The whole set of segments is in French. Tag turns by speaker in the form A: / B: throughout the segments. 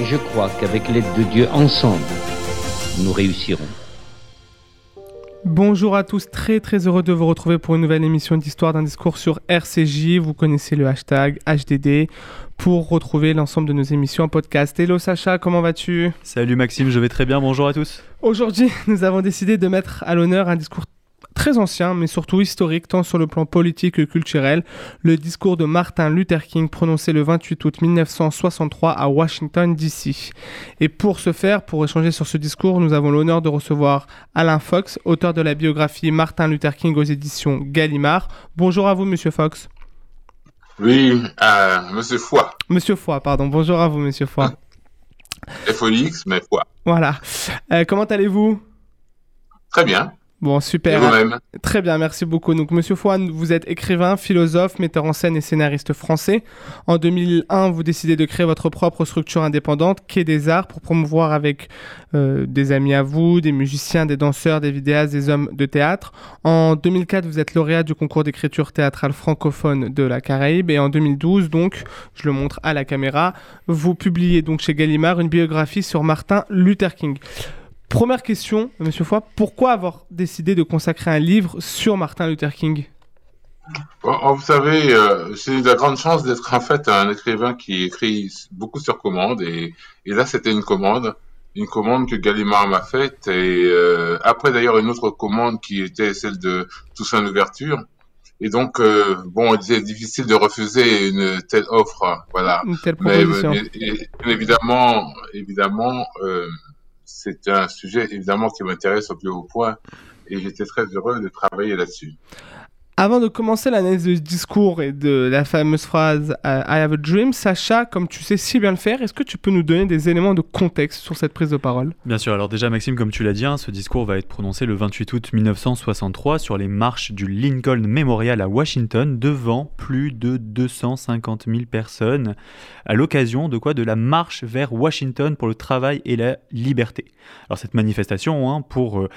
A: Et je crois qu'avec l'aide de Dieu, ensemble, nous réussirons.
B: Bonjour à tous, très très heureux de vous retrouver pour une nouvelle émission d'histoire d'un discours sur RCJ. Vous connaissez le hashtag HDD pour retrouver l'ensemble de nos émissions en podcast. Hello Sacha, comment vas-tu?
C: Salut Maxime, je vais très bien, bonjour à tous.
B: Aujourd'hui, nous avons décidé de mettre à l'honneur un discours très ancien, mais surtout historique, tant sur le plan politique que culturel, le discours de Martin Luther King prononcé le 28 août 1963 à Washington, D.C. Et pour ce faire, pour échanger sur ce discours, nous avons l'honneur de recevoir Alain Fox, auteur de la biographie Martin Luther King aux éditions Gallimard. Bonjour à vous, monsieur Fox.
D: Oui, euh, monsieur Foy.
B: Monsieur Foy, pardon. Bonjour à vous, monsieur Foy.
D: FOX, mais Foy.
B: Voilà. Euh, comment allez-vous?
D: Très bien.
B: Bon, super. Très bien, merci beaucoup. Donc, Monsieur Foy, vous êtes écrivain, philosophe, metteur en scène et scénariste français. En 2001, vous décidez de créer votre propre structure indépendante, Quai des Arts, pour promouvoir avec euh, des amis à vous, des musiciens, des danseurs, des vidéastes, des hommes de théâtre. En 2004, vous êtes lauréat du concours d'écriture théâtrale francophone de la Caraïbe. Et en 2012, donc, je le montre à la caméra, vous publiez donc chez Gallimard une biographie sur Martin Luther King. Première question, Monsieur Foy, pourquoi avoir décidé de consacrer un livre sur Martin Luther King?
D: Bon, oh, Vous savez, euh, j'ai eu la grande chance d'être en fait un écrivain qui écrit beaucoup sur commande. Et, et là, c'était une commande, une commande que Gallimard m'a faite. Et euh, après, d'ailleurs, une autre commande qui était celle de Toussaint Louverture. Et donc, euh, bon, c'est difficile de refuser une telle offre, voilà.
B: Une telle proposition
D: euh, et- évidemment, évidemment, euh, c'est un sujet évidemment qui m'intéresse au plus haut point, et j'étais très heureux de travailler là-dessus.
B: Avant de commencer l'analyse du discours et de la fameuse phrase euh, I have a dream, Sacha, comme tu sais si bien le faire, est-ce que tu peux nous donner des éléments de contexte sur cette prise de parole?
C: Bien sûr, alors déjà Maxime, comme tu l'as dit, hein, ce discours va être prononcé le 28 août 1963 sur les marches du Lincoln Memorial à Washington devant plus de 250 000 personnes à l'occasion de quoi? De la marche vers Washington pour le travail et la liberté. Alors cette manifestation, hein, pour, euh,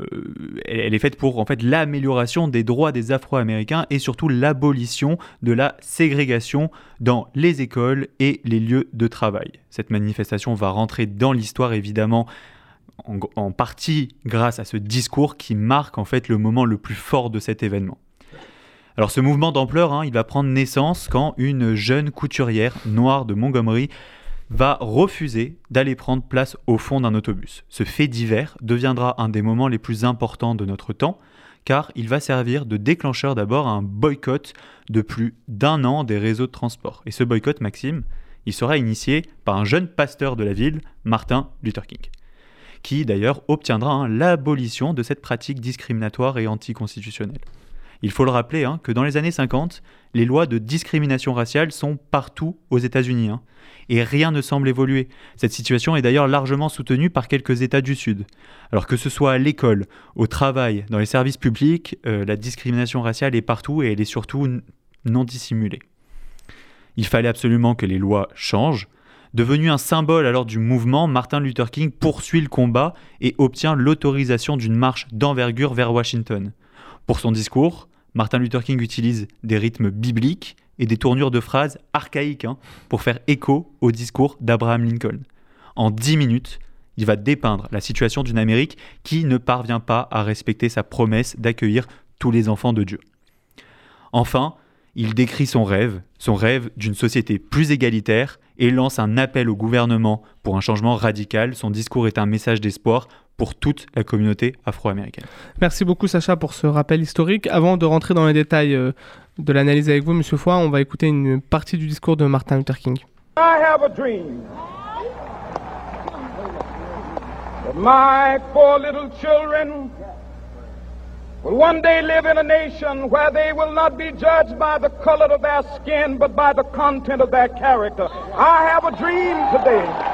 C: euh, elle est faite pour en fait l'amélioration des droits des Afro-Américains et surtout l'abolition de la ségrégation dans les écoles et les lieux de travail. Cette manifestation va rentrer dans l'histoire évidemment en, partie grâce à ce discours qui marque en fait le moment le plus fort de cet événement. Alors ce mouvement d'ampleur, hein, il va prendre naissance quand une jeune couturière noire de Montgomery va refuser d'aller prendre place au fond d'un autobus. Ce fait divers deviendra un des moments les plus importants de notre temps, car il va servir de déclencheur d'abord à un boycott de plus d'un an des réseaux de transport. Et ce boycott, Maxime, il sera initié par un jeune pasteur de la ville, Martin Luther King, qui d'ailleurs obtiendra hein, l'abolition de cette pratique discriminatoire et anticonstitutionnelle. Il faut le rappeler hein, que dans les années 50, les lois de discrimination raciale sont partout aux États-Unis. hein, et rien ne semble évoluer. Cette situation est d'ailleurs largement soutenue par quelques États du Sud. Alors que ce soit à l'école, au travail, dans les services publics, euh, la discrimination raciale est partout et elle est surtout non dissimulée. Il fallait absolument que les lois changent. Devenu un symbole alors du mouvement, Martin Luther King poursuit le combat et obtient l'autorisation d'une marche d'envergure vers Washington. Pour son discours, Martin Luther King utilise des rythmes bibliques et des tournures de phrases archaïques hein, pour faire écho au discours d'Abraham Lincoln. En dix minutes, il va dépeindre la situation d'une Amérique qui ne parvient pas à respecter sa promesse d'accueillir tous les enfants de Dieu. Enfin, il décrit son rêve, son rêve d'une société plus égalitaire et lance un appel au gouvernement pour un changement radical. Son discours est un message d'espoir pour toute la communauté afro-américaine.
B: Merci beaucoup Sacha pour ce rappel historique. Avant de rentrer dans les détails euh, de l'analyse avec vous, Monsieur Foy, on va écouter une partie du discours de Martin Luther King.
E: I have a dream that my four little children will one day live in a nation where they will not be judged by the color of their skin, but by the content of their character. I have a dream today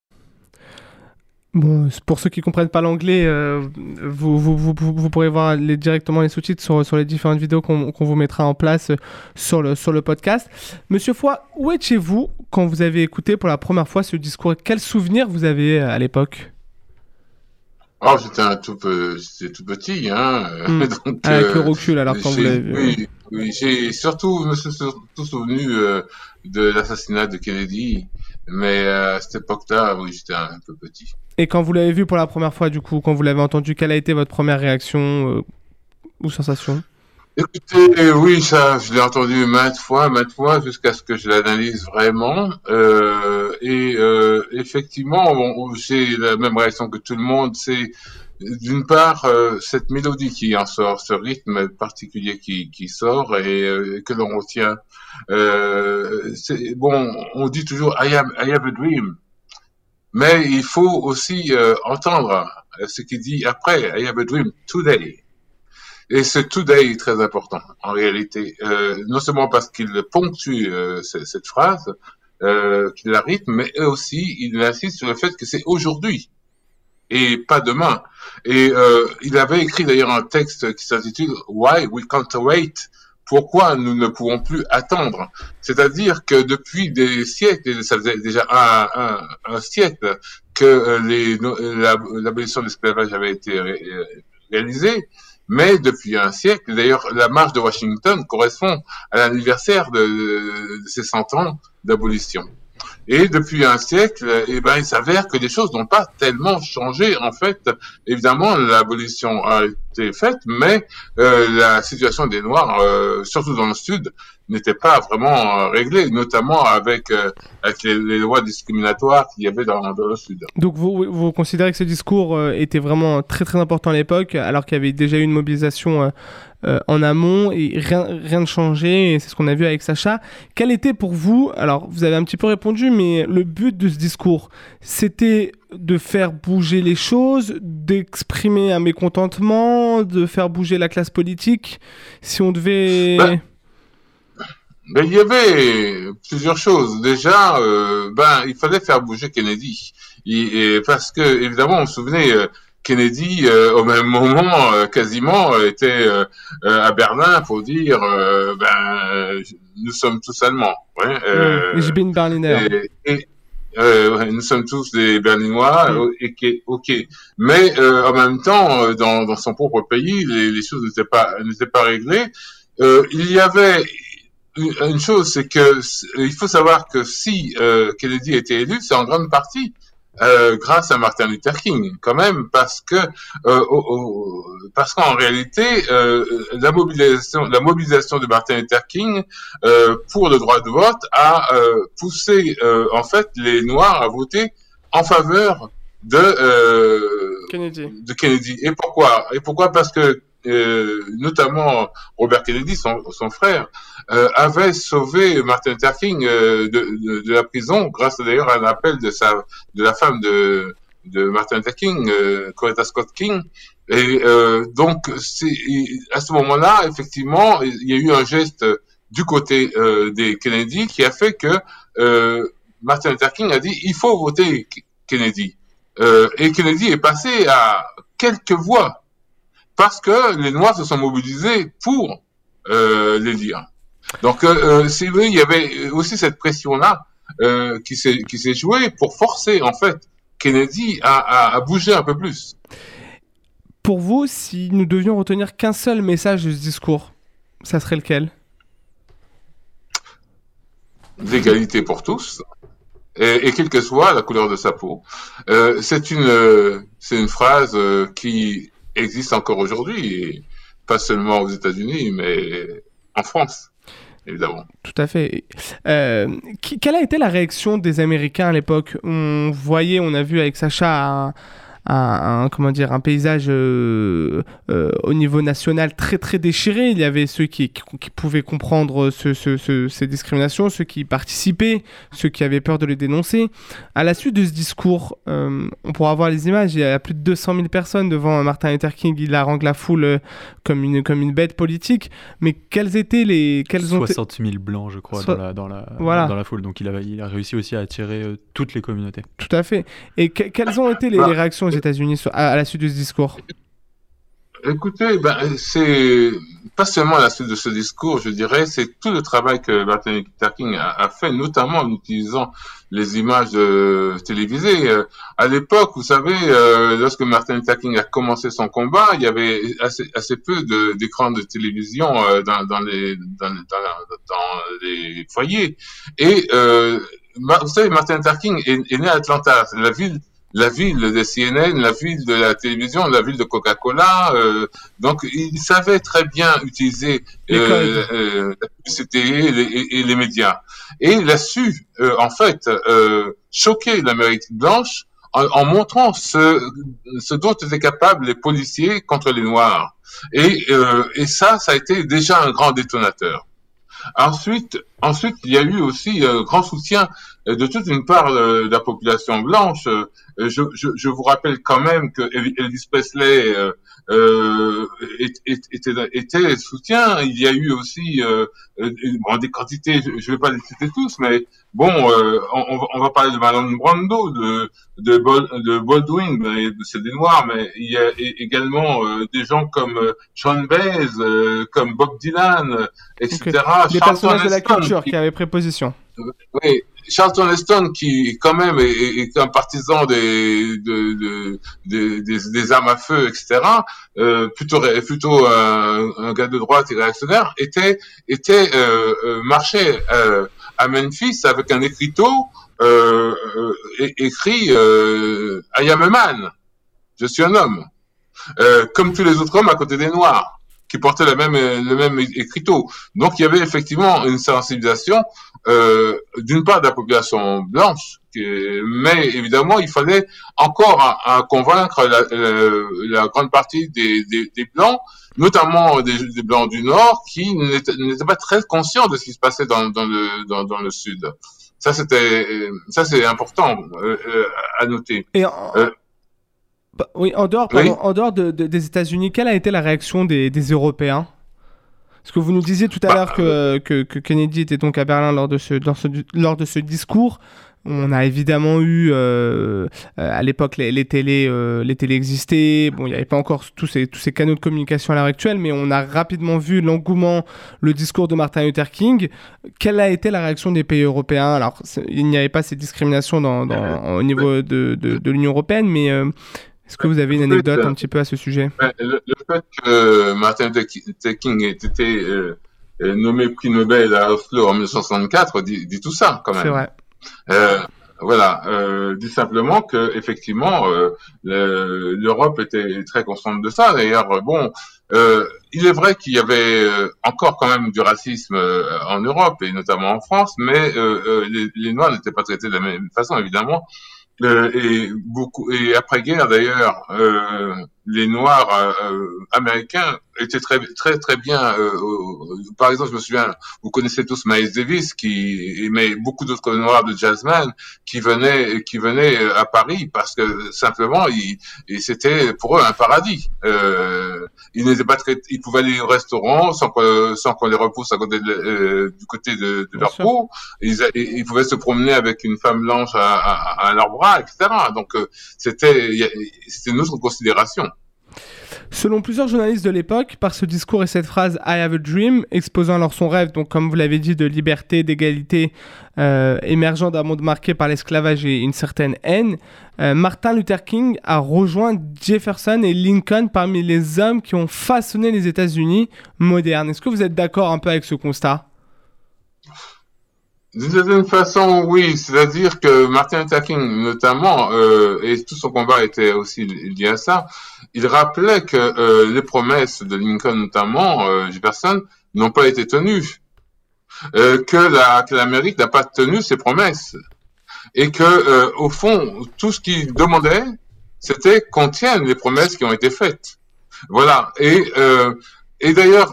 B: Bon, pour ceux qui comprennent pas l'anglais, euh, vous, vous, vous, vous, pourrez voir les, directement les sous-titres sur, sur les différentes vidéos qu'on vous mettra en place sur le, sur le podcast. Monsieur Foy, où étiez-vous quand vous avez écouté pour la première fois ce discours? Quels souvenirs vous avez à l'époque?
D: Oh, j'étais un tout, peu, tout petit, hein.
B: Mmh. Donc, Avec euh, le recul, alors quand vous l'avez vu.
D: Oui, oui j'ai surtout me suis surtout souvenu euh, de l'assassinat de Kennedy, mais euh, à cette époque-là, oui, j'étais un, peu petit.
B: Et quand vous l'avez vu pour la première fois, du coup, quand vous l'avez entendu, quelle a été votre première réaction euh, ou sensation?
D: Écoutez, oui, ça, je l'ai entendu maintes fois, maintes fois, jusqu'à ce que je l'analyse vraiment. Euh, et euh, effectivement, bon, j'ai la même réaction que tout le monde. C'est d'une part euh, cette mélodie qui en sort, ce rythme particulier qui, qui sort et euh, que l'on retient. Euh, bon, on dit toujours I, I have a dream. Mais il faut aussi euh, entendre ce qu'il dit après. I have a dream today. Et ce today est très important en réalité, euh, non seulement parce qu'il ponctue euh, cette phrase, euh, qu'il la rythme, mais aussi il insiste sur le fait que c'est aujourd'hui et pas demain. Et euh, il avait écrit d'ailleurs un texte qui s'intitule Why We Can't Wait pourquoi nous ne pouvons plus attendre. C'est-à-dire que depuis des siècles, ça faisait déjà un, un, un siècle que euh, l'abolition de l'esclavage avait été ré, réalisée, mais depuis un siècle, d'ailleurs la marche de Washington correspond à l'anniversaire de, ces 100 ans d'abolition. Et depuis un siècle, eh ben, il s'avère que les choses n'ont pas tellement changé. En fait, évidemment, l'abolition a été faite, mais euh, la situation des Noirs, euh, surtout dans le Sud, n'était pas vraiment euh, réglée, notamment avec, les, lois discriminatoires qu'il y avait dans, le Sud.
B: Donc vous, vous considérez que ce discours était vraiment très très important à l'époque, alors qu'il y avait déjà eu une mobilisation euh, en amont et rien, rien de changé, et c'est ce qu'on a vu avec Sacha. Quel était pour vous, alors vous avez un petit peu répondu, mais le but de ce discours, c'était de faire bouger les choses, d'exprimer un mécontentement, de faire bouger la classe politique, si on devait...
D: Ben ben, il y avait plusieurs choses. Déjà, euh, ben, il fallait faire bouger Kennedy. Parce que, évidemment, on se souvenait, euh, Kennedy, euh, au même moment, euh, quasiment, était euh, à Berlin pour dire, ben, nous sommes tous allemands. Ouais,
B: mmh, ich bin Berliner.
D: Et, et nous sommes tous des Berlinois, mmh. et, ok. Mais en même temps, dans, dans, son propre pays, les, les choses n'étaient pas n'étaient pas réglées. il y avait une chose, c'est que il faut savoir que si euh, Kennedy été élu, c'est en grande partie euh, grâce à Martin Luther King, quand même, parce que euh, au, au, parce qu'en réalité, euh, la mobilisation la mobilisation de Martin Luther King euh, pour le droit de vote a euh, poussé en fait les Noirs à voter en faveur de
B: Kennedy.
D: de Kennedy. Et pourquoi? Et pourquoi? Parce que euh, notamment Robert Kennedy, son, son frère, euh, avait sauvé Martin Luther King euh, de, de, de, la prison grâce d'ailleurs à un appel de sa de la femme de de Martin Luther King, euh, Coretta Scott King. Et euh, donc à ce moment-là, effectivement, il y a eu un geste du côté des Kennedy qui a fait que Martin Luther King a dit il faut voter Kennedy. et Kennedy est passé à quelques voix parce que les Noirs se sont mobilisés pour euh, les lire. Donc, euh, vrai, il y avait aussi cette pression-là euh, qui s'est jouée pour forcer en fait Kennedy à, à, à, bouger un peu plus.
B: Pour vous, si nous devions retenir qu'un seul message de ce discours, ça serait lequel?
D: L'égalité pour tous. Et, et, quelle que soit la couleur de sa peau, euh, c'est une c'est une phrase qui existe encore aujourd'hui, pas seulement aux États-Unis, mais en France. Évidemment.
B: Tout à fait. Euh, quelle a été la réaction des Américains à l'époque? On voyait, on a vu avec Sacha un, comment dire, un paysage euh, euh, au niveau national très très déchiré. Il y avait ceux qui, qui, pouvaient comprendre ce, ce, ces discriminations, ceux qui participaient, ceux qui avaient peur de les dénoncer. À la suite de ce discours, euh, on pourra voir les images. Il y a plus de 200 000 personnes devant Martin Luther King. Il harangue la foule comme une, comme une bête politique. Mais quels étaient les... Quels
C: 60 000 blancs, je crois, dans, la, dans, la,
B: voilà.
C: dans la foule. Donc il a, il a réussi aussi à attirer toutes les communautés.
B: Tout à fait. Et quelles ont été les, bah, réactions États-Unis à, la suite de ce discours
D: Écoutez, ben, c'est pas seulement à la suite de ce discours, je dirais, c'est tout le travail que Martin Luther King a, fait, notamment en utilisant les images euh, télévisées. Euh, à l'époque, vous savez, euh, lorsque Martin Luther King a commencé son combat, il y avait assez, peu d'écrans de, télévision dans, les, foyers. Et vous savez, Martin Luther King est né à Atlanta, la ville la ville de CNN, la ville de la télévision, la ville de Coca-Cola. Euh, donc, il savait très bien utiliser euh, euh, la publicité et les, médias. Et il a su, en fait, choquer l'Amérique blanche en, montrant ce, ce dont étaient capables les policiers contre les Noirs. Et, et ça, ça a été déjà un grand détonateur. Ensuite, ensuite, il y a eu aussi un grand soutien de toute une part de la population blanche. Euh, je, je, je, vous rappelle quand même que Elvis Presley euh, euh, était, était soutien. Il y a eu aussi euh, bon, des quantités, je ne vais pas les citer tous, mais bon, on, on, va parler de Marlon Brando, de, de, de Baldwin, c'est des Noirs, mais il y a également des gens comme Sean Baez, comme Bob Dylan, etc.
B: Des personnages de la culture qui avaient préposition.
D: Oui, Charlton Heston, qui quand même est, un partisan des, de, des, armes à feu, etc., euh, plutôt plutôt un, gars de droite et réactionnaire, était était euh, euh marchait à Memphis avec un écriteau écrit I am a man, je suis un homme, comme tous les autres hommes à côté des noirs qui portaient le même le même écriteau. Donc il y avait effectivement une sensibilisation euh, d'une part de la population blanche, mais évidemment il fallait encore convaincre la, euh, la, grande partie des, des, des blancs, notamment des, des, blancs du Nord, qui n'étaient pas très conscients de ce qui se passait dans, dans le dans, dans, le Sud. Ça c'était ça c'est important euh, euh, à noter.
B: Et en... Bah, oui, en dehors, en dehors de, des États-Unis, quelle a été la réaction des, des Européens? Parce que vous nous disiez tout à bah, l'heure que, que, que, Kennedy était donc à Berlin lors de ce, ce, lors de ce discours. On a évidemment eu euh, à l'époque les, les, télés, euh, les télés existaient. Bon, il n'y avait pas encore tous ces, tous ces canaux de communication à l'heure actuelle, mais on a rapidement vu l'engouement, le discours de Martin Luther King. Quelle a été la réaction des pays européens? Alors, il n'y avait pas ces discriminations dans, dans, au niveau de, de, de l'Union européenne, mais euh, est-ce que vous avez une anecdote un petit peu à ce sujet?
D: Le, fait que Martin Luther King ait été euh, euh, nommé prix Nobel à Oslo en 1964 dit, dit tout ça quand même.
B: C'est vrai.
D: Euh, voilà, euh, dit simplement que effectivement l'Europe était très consciente de ça. D'ailleurs, bon, il est vrai qu'il y avait encore quand même du racisme en Europe et notamment en France, mais les, les, Noirs n'étaient pas traités de la même façon, évidemment. Euh, et beaucoup et après guerre d'ailleurs euh, les noirs euh, américains étaient très très très bien par exemple je me souviens vous connaissez tous Miles Davis qui mais beaucoup d'autres noirs de jazzman qui venaient qui venaient à Paris parce que simplement ils, c'était pour eux un paradis ils n'étaient pas très ils pouvaient aller au restaurant sans qu'on sans qu'on les repousse à côté du côté de, de leur peau ils, ils pouvaient se promener avec une femme blanche à, à, à leur bras etc. Donc euh, c'était c'était une autre considération.
B: Selon plusieurs journalistes de l'époque, par ce discours et cette phrase I have a dream, exposant alors son rêve, donc comme vous l'avez dit, de liberté, d'égalité, euh, émergeant d'un monde marqué par l'esclavage et une certaine haine, euh, Martin Luther King a rejoint Jefferson et Lincoln parmi les hommes qui ont façonné les États-Unis modernes. Est-ce que vous êtes d'accord un peu avec ce constat?
D: D'une certaine façon, oui. C'est-à-dire que Martin Luther King, notamment, euh, et tout son combat était aussi lié à ça, il rappelait que euh, les promesses de Lincoln, notamment, euh, Jefferson, n'ont pas été tenues. Euh, que la que l'Amérique n'a pas tenu ses promesses. Et que, euh, au fond, tout ce qu'il demandait, c'était qu'on tienne les promesses qui ont été faites. Voilà. Et, euh, et d'ailleurs,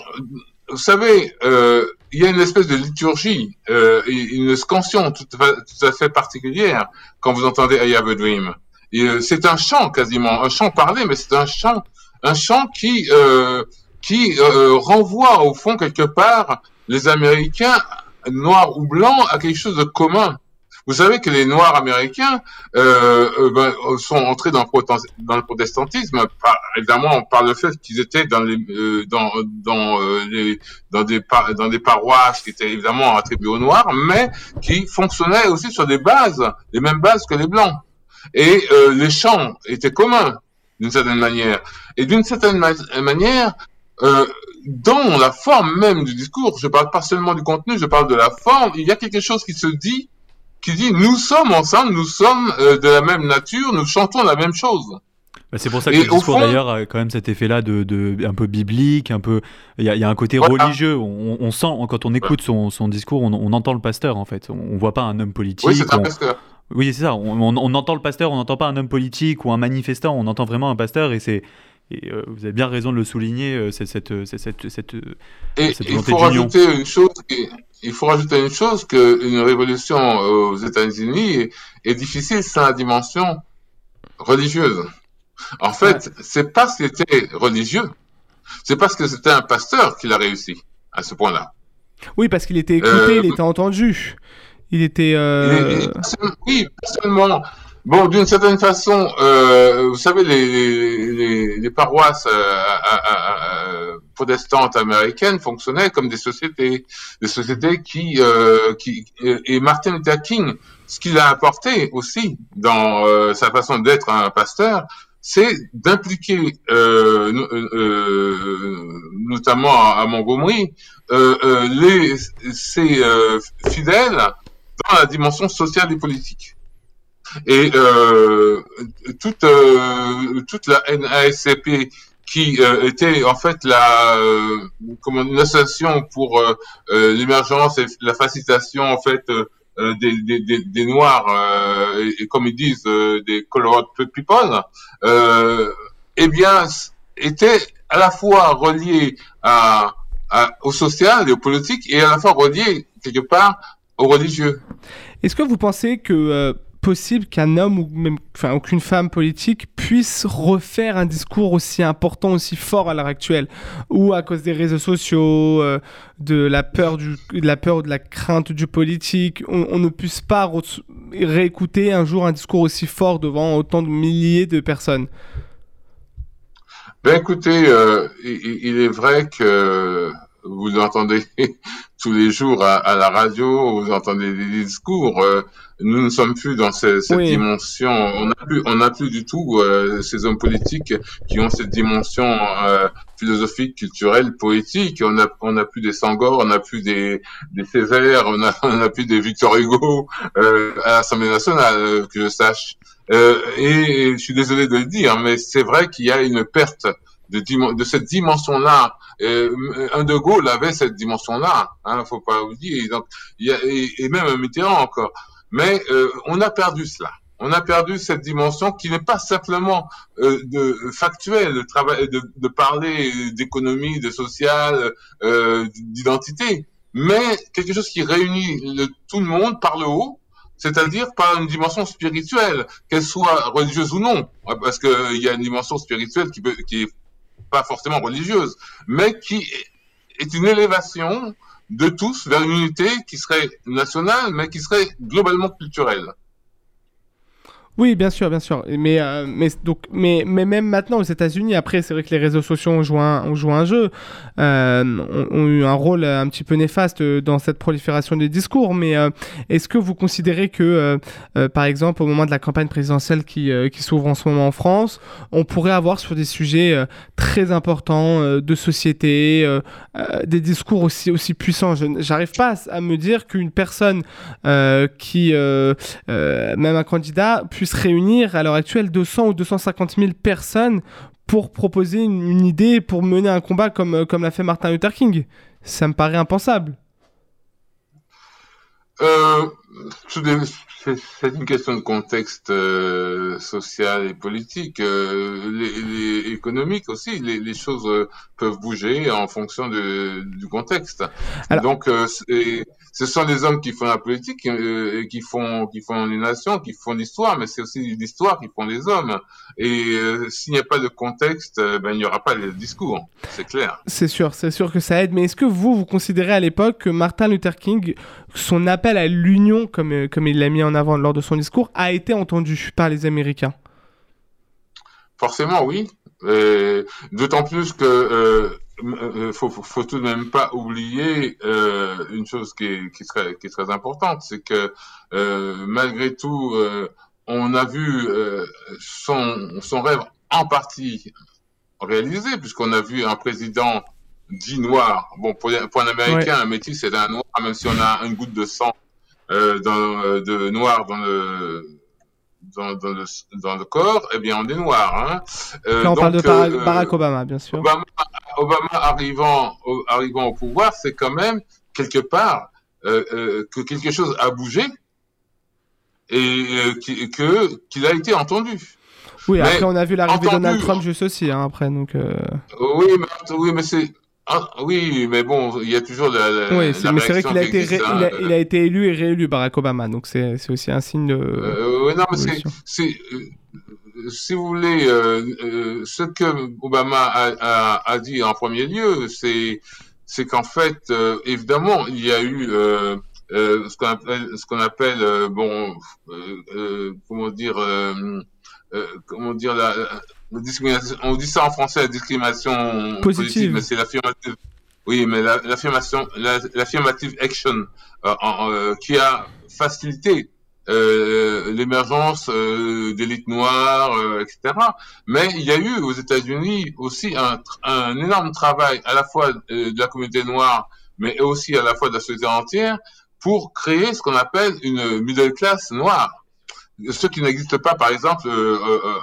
D: vous savez, euh, il y a une espèce de liturgie, euh, une scansion tout, à fait particulière quand vous entendez I Have a Dream. Euh, c'est un chant quasiment, un chant parlé, mais c'est un chant, un chant qui euh, qui euh, renvoie au fond quelque part les Américains noirs ou blancs à quelque chose de commun. Vous savez que les Noirs américains euh, euh ben, sont entrés dans le, protestantisme, par, évidemment par le fait qu'ils étaient dans les euh, dans euh, dans des paroisses qui étaient évidemment attribuées aux Noirs, mais qui fonctionnaient aussi sur des bases, les mêmes bases que les blancs. Et euh, les chants étaient communs d'une certaine manière. Et d'une certaine manière, euh, dans la forme même du discours, je parle pas seulement du contenu, je parle de la forme, il y a quelque chose qui se dit, qui dit nous sommes ensemble, nous sommes euh, de la même nature, nous chantons la même chose.
C: Bah, c'est pour ça que le discours d'ailleurs a quand même cet effet-là de, de, un peu biblique, un peu il y, a, y a un côté religieux. On, on, sent quand on écoute son, son discours, on, on, entend le pasteur en fait. On, voit pas un homme politique.
D: Oui, c'est un pasteur.
C: Oui, c'est ça. On, entend le pasteur, on n'entend pas un homme politique ou un manifestant. On entend vraiment un pasteur et c'est et euh, vous avez bien raison de le souligner, euh, c'est cette, cette, cette, cette,
D: et il faut rajouter une chose, il faut rajouter une chose qu'une révolution aux États-Unis est, est, difficile sans la dimension religieuse. En fait, c'est pas qu'il était religieux, c'est parce que c'était un pasteur qu'il a réussi à ce point-là.
B: Oui, parce qu'il était écouté, euh, il était entendu. Il était. Euh...
D: Il, oui, seulement. Bon, d'une certaine façon, euh, vous savez, les, les, les paroisses euh, euh, protestantes américaines fonctionnaient comme des sociétés, des sociétés qui, euh, qui et Martin Luther King, ce qu'il a apporté aussi dans euh, sa façon d'être un pasteur, c'est d'impliquer, notamment à, Montgomery, les ses fidèles dans la dimension sociale et politique. Et euh, toute, euh, toute la NASCP qui euh, était en fait la euh, comment une association pour euh, l'émergence et la facilitation en fait des, des, noirs et, comme ils disent des colored people eh bien était à la fois relié au social et au politique et à la fois relié quelque part au religieux.
B: Est-ce que vous pensez que possible qu'un homme ou même enfin aucune femme politique puisse refaire un discours aussi important, aussi fort à l'heure actuelle, ou à cause des réseaux sociaux, euh, de la peur du, de la peur ou de la crainte du politique, on, ne puisse pas réécouter un jour un discours aussi fort devant autant de milliers de personnes?
D: Ben écoutez, euh, il, est vrai que vous entendez tous les jours à, à, la radio, vous entendez des discours. Euh, nous ne sommes plus dans cette oui. dimension. On n'a plus, on n'a plus du tout euh, ces hommes politiques qui ont cette dimension euh, philosophique, culturelle, poétique. On a, on a plus des Sangor, on n'a plus des, des Césaire, on a, on a plus des Victor Hugo euh, à l'Assemblée nationale, euh, que je sache. Euh, et, et je suis désolé de le dire, mais c'est vrai qu'il y a une perte de, de cette dimension-là. Euh, un De Gaulle avait cette dimension-là, hein, faut pas oublier. Donc, y a, et, même un Mitterrand encore. Mais euh, on a perdu cela. On a perdu cette dimension qui n'est pas simplement euh, de factuelle, de, travail, de, de parler d'économie, de social, euh, d'identité, mais quelque chose qui réunit le, tout le monde par le haut, c'est-à-dire par une dimension spirituelle, qu'elle soit religieuse ou non, parce qu'il y a une dimension spirituelle qui, peut, qui est pas forcément religieuse, mais qui est une élévation de tous vers une unité qui serait nationale, mais qui serait globalement culturelle.
B: Oui, bien sûr, bien sûr. Mais, euh, mais, donc, mais, mais même maintenant aux États-Unis, après, c'est vrai que les réseaux sociaux ont joué un, ont joué un jeu, euh, ont, eu un rôle un petit peu néfaste dans cette prolifération des discours. Mais euh, est-ce que vous considérez que, euh, euh, par exemple, au moment de la campagne présidentielle qui, qui s'ouvre en ce moment en France, on pourrait avoir sur des sujets très importants de société des discours aussi, aussi puissants? J'arrive pas à, me dire qu'une personne qui, même un candidat, puisse réunir à l'heure actuelle 200 ou 250 000 personnes pour proposer une, idée, pour mener un combat comme, comme l'a fait Martin Luther King. Ça me paraît impensable.
D: Euh, c'est une question de contexte euh, social et politique, euh, les, économique aussi. Les, les choses euh, peuvent bouger en fonction de, du contexte. Donc, ce sont les hommes qui font la politique et qui font qui font les nations, qui font l'histoire, mais c'est aussi l'histoire qui font les hommes. Et s'il n'y a pas de contexte, ben il n'y aura pas de discours. C'est clair.
B: C'est sûr, c'est sûr que ça aide. Mais est-ce que vous vous considérez à l'époque que Martin Luther King, son appel à l'union, comme comme il l'a mis en avant lors de son discours, a été entendu par les Américains
D: Forcément, oui. Euh, d'autant plus que euh, euh, faut, faut, tout de même pas oublier une chose qui est, qui, qui est très importante, c'est que malgré tout, on a vu son, son rêve en partie réalisé, puisqu'on a vu un président dit noir. Bon, pour, pour un Américain, un métis, c'est un noir, même si on a une goutte de sang dans, de noir dans le dans, dans, le, dans le corps, eh bien, on est noir. Hein.
B: Euh, Là, on parle de euh, Barack Obama, bien sûr.
D: Obama, Obama arrivant, au, arrivant au pouvoir, c'est quand même, quelque part, euh, euh que quelque chose a bougé et euh, que qu'il a été entendu.
B: Oui, après, on a vu l'arrivée de Donald Trump juste aussi, hein, après, donc...
D: Oui, mais, oui, mais c'est ah, oui, mais bon, il y a toujours la.
B: oui, mais c'est vrai qu'il a, été hein. il a, été élu et réélu Barack Obama, donc c'est aussi un signe de.
D: Euh, oui, non, mais c'est. Euh, si vous voulez, euh, euh, ce que Obama a, a, a, dit en premier lieu, c'est c'est qu'en fait, euh, évidemment, il y a eu ce qu'on appelle, ce qu'on appelle bon, comment dire, comment dire la on dit ça en français, la discrimination
B: positive,
D: mais c'est l'affirmative. Oui, mais l'affirmation, l'affirmative action euh, euh, qui a facilité euh, l'émergence d'élites noires, etc. Mais il y a eu aux États-Unis aussi un, un, énorme travail à la fois de la communauté noire, mais aussi à la fois de la société entière, pour créer ce qu'on appelle une middle class noire, ce qui n'existe pas, par exemple,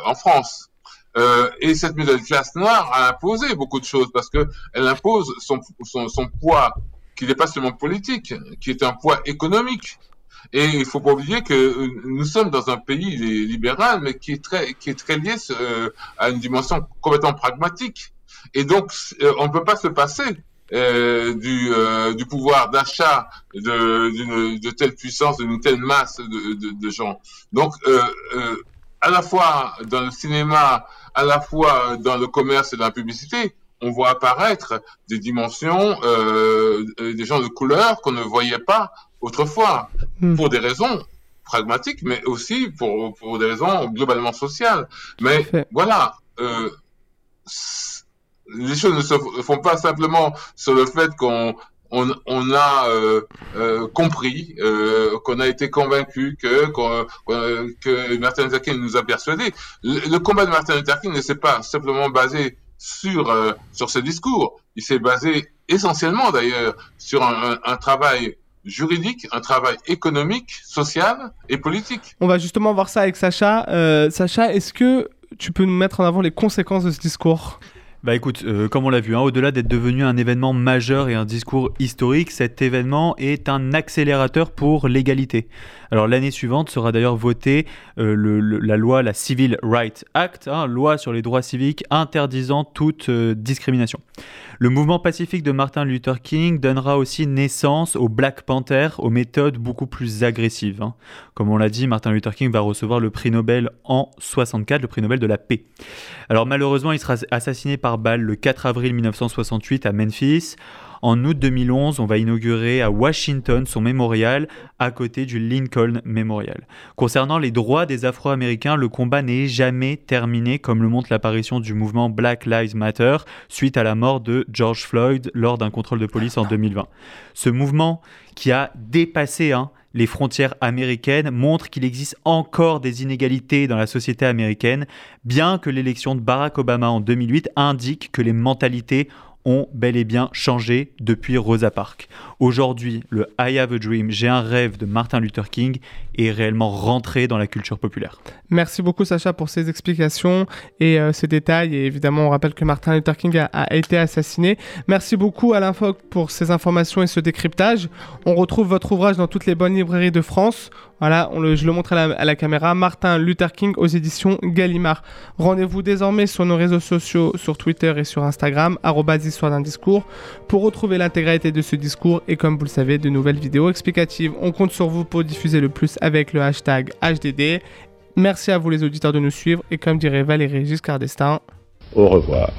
D: en France. Euh, et cette classe noire a imposé beaucoup de choses parce que elle impose son, son, son poids qui n'est pas seulement politique, qui est un poids économique. Et il faut pas oublier que nous sommes dans un pays libéral, mais qui est très, qui est très lié euh, à une dimension complètement pragmatique. Et donc, euh, on ne peut pas se passer euh, du, euh, du pouvoir d'achat de, telle puissance, d'une telle masse de gens. Donc, à la fois dans le cinéma, à la fois dans le commerce et dans la publicité, on voit apparaître des dimensions, euh, des gens de couleur qu'on ne voyait pas autrefois, hmm. pour des raisons pragmatiques, mais aussi pour, pour des raisons globalement sociales. Mais voilà, euh, les choses ne se font pas simplement sur le fait qu'on on, a euh, euh, compris, euh, qu'on a été convaincu que, Martin Luther King nous a persuadés. Le, combat de Martin Luther King ne s'est pas simplement basé sur sur ce discours. Il s'est basé essentiellement d'ailleurs sur un, travail juridique, un travail économique, social et politique.
B: On va justement voir ça avec Sacha. Sacha, est-ce que tu peux nous mettre en avant les conséquences de ce discours?
C: Bah écoute, euh, comme on l'a vu, hein, au-delà d'être devenu un événement majeur et un discours historique, cet événement est un accélérateur pour l'égalité. L'année suivante sera d'ailleurs votée euh, la loi, la Civil Rights Act, hein, loi sur les droits civiques interdisant toute euh, discrimination. Le mouvement pacifique de Martin Luther King donnera aussi naissance au Black Panther, aux méthodes beaucoup plus agressives. Hein. Comme on l'a dit, Martin Luther King va recevoir le prix Nobel en 64, le prix Nobel de la paix. Alors malheureusement, il sera assassiné par balle le 4 avril 1968 à Memphis. En août 2011, on va inaugurer à Washington son mémorial à côté du Lincoln Memorial. Concernant les droits des Afro-Américains, le combat n'est jamais terminé, comme le montre l'apparition du mouvement Black Lives Matter suite à la mort de George Floyd lors d'un contrôle de police en 2020. Ce mouvement qui a dépassé hein, les frontières américaines montre qu'il existe encore des inégalités dans la société américaine, bien que l'élection de Barack Obama en 2008 indique que les mentalités ont bel et bien changé depuis Rosa Parks. Aujourd'hui, le I Have a Dream, j'ai un rêve de Martin Luther King est réellement rentré dans la culture populaire.
B: Merci beaucoup Sacha pour ces explications et euh, ces détails. Et évidemment, on rappelle que Martin Luther King a, été assassiné. Merci beaucoup Alain Fogg pour ces informations et ce décryptage. On retrouve votre ouvrage dans toutes les bonnes librairies de France. Voilà, je le montre à la, à la, caméra. Martin Luther King aux éditions Gallimard. Rendez-vous désormais sur nos réseaux sociaux, sur Twitter et sur Instagram, histoire d'un discours, pour retrouver l'intégralité de ce discours et comme vous le savez, de nouvelles vidéos explicatives. On compte sur vous pour diffuser le plus avec le hashtag HDD. Merci à vous les auditeurs de nous suivre et comme dirait Valérie Giscard d'Estaing,
F: au revoir.